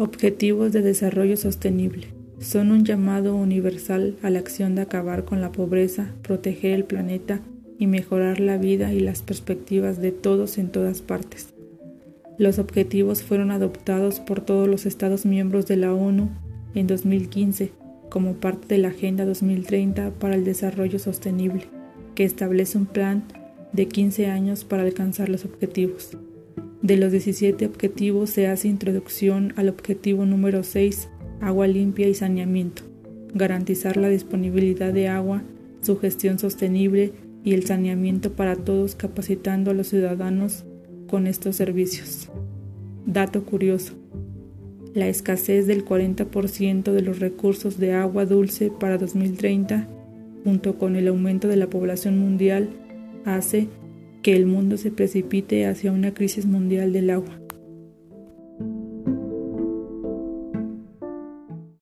Objetivos de Desarrollo Sostenible. Son un llamado universal a la acción de acabar con la pobreza, proteger el planeta y mejorar la vida y las perspectivas de todos en todas partes. Los objetivos fueron adoptados por todos los Estados miembros de la ONU en 2015 como parte de la Agenda 2030 para el Desarrollo Sostenible, que establece un plan de 15 años para alcanzar los objetivos. De los 17 objetivos se hace introducción al objetivo número 6, agua limpia y saneamiento, garantizar la disponibilidad de agua, su gestión sostenible y el saneamiento para todos capacitando a los ciudadanos con estos servicios. Dato curioso. La escasez del 40% de los recursos de agua dulce para 2030, junto con el aumento de la población mundial, hace que el mundo se precipite hacia una crisis mundial del agua.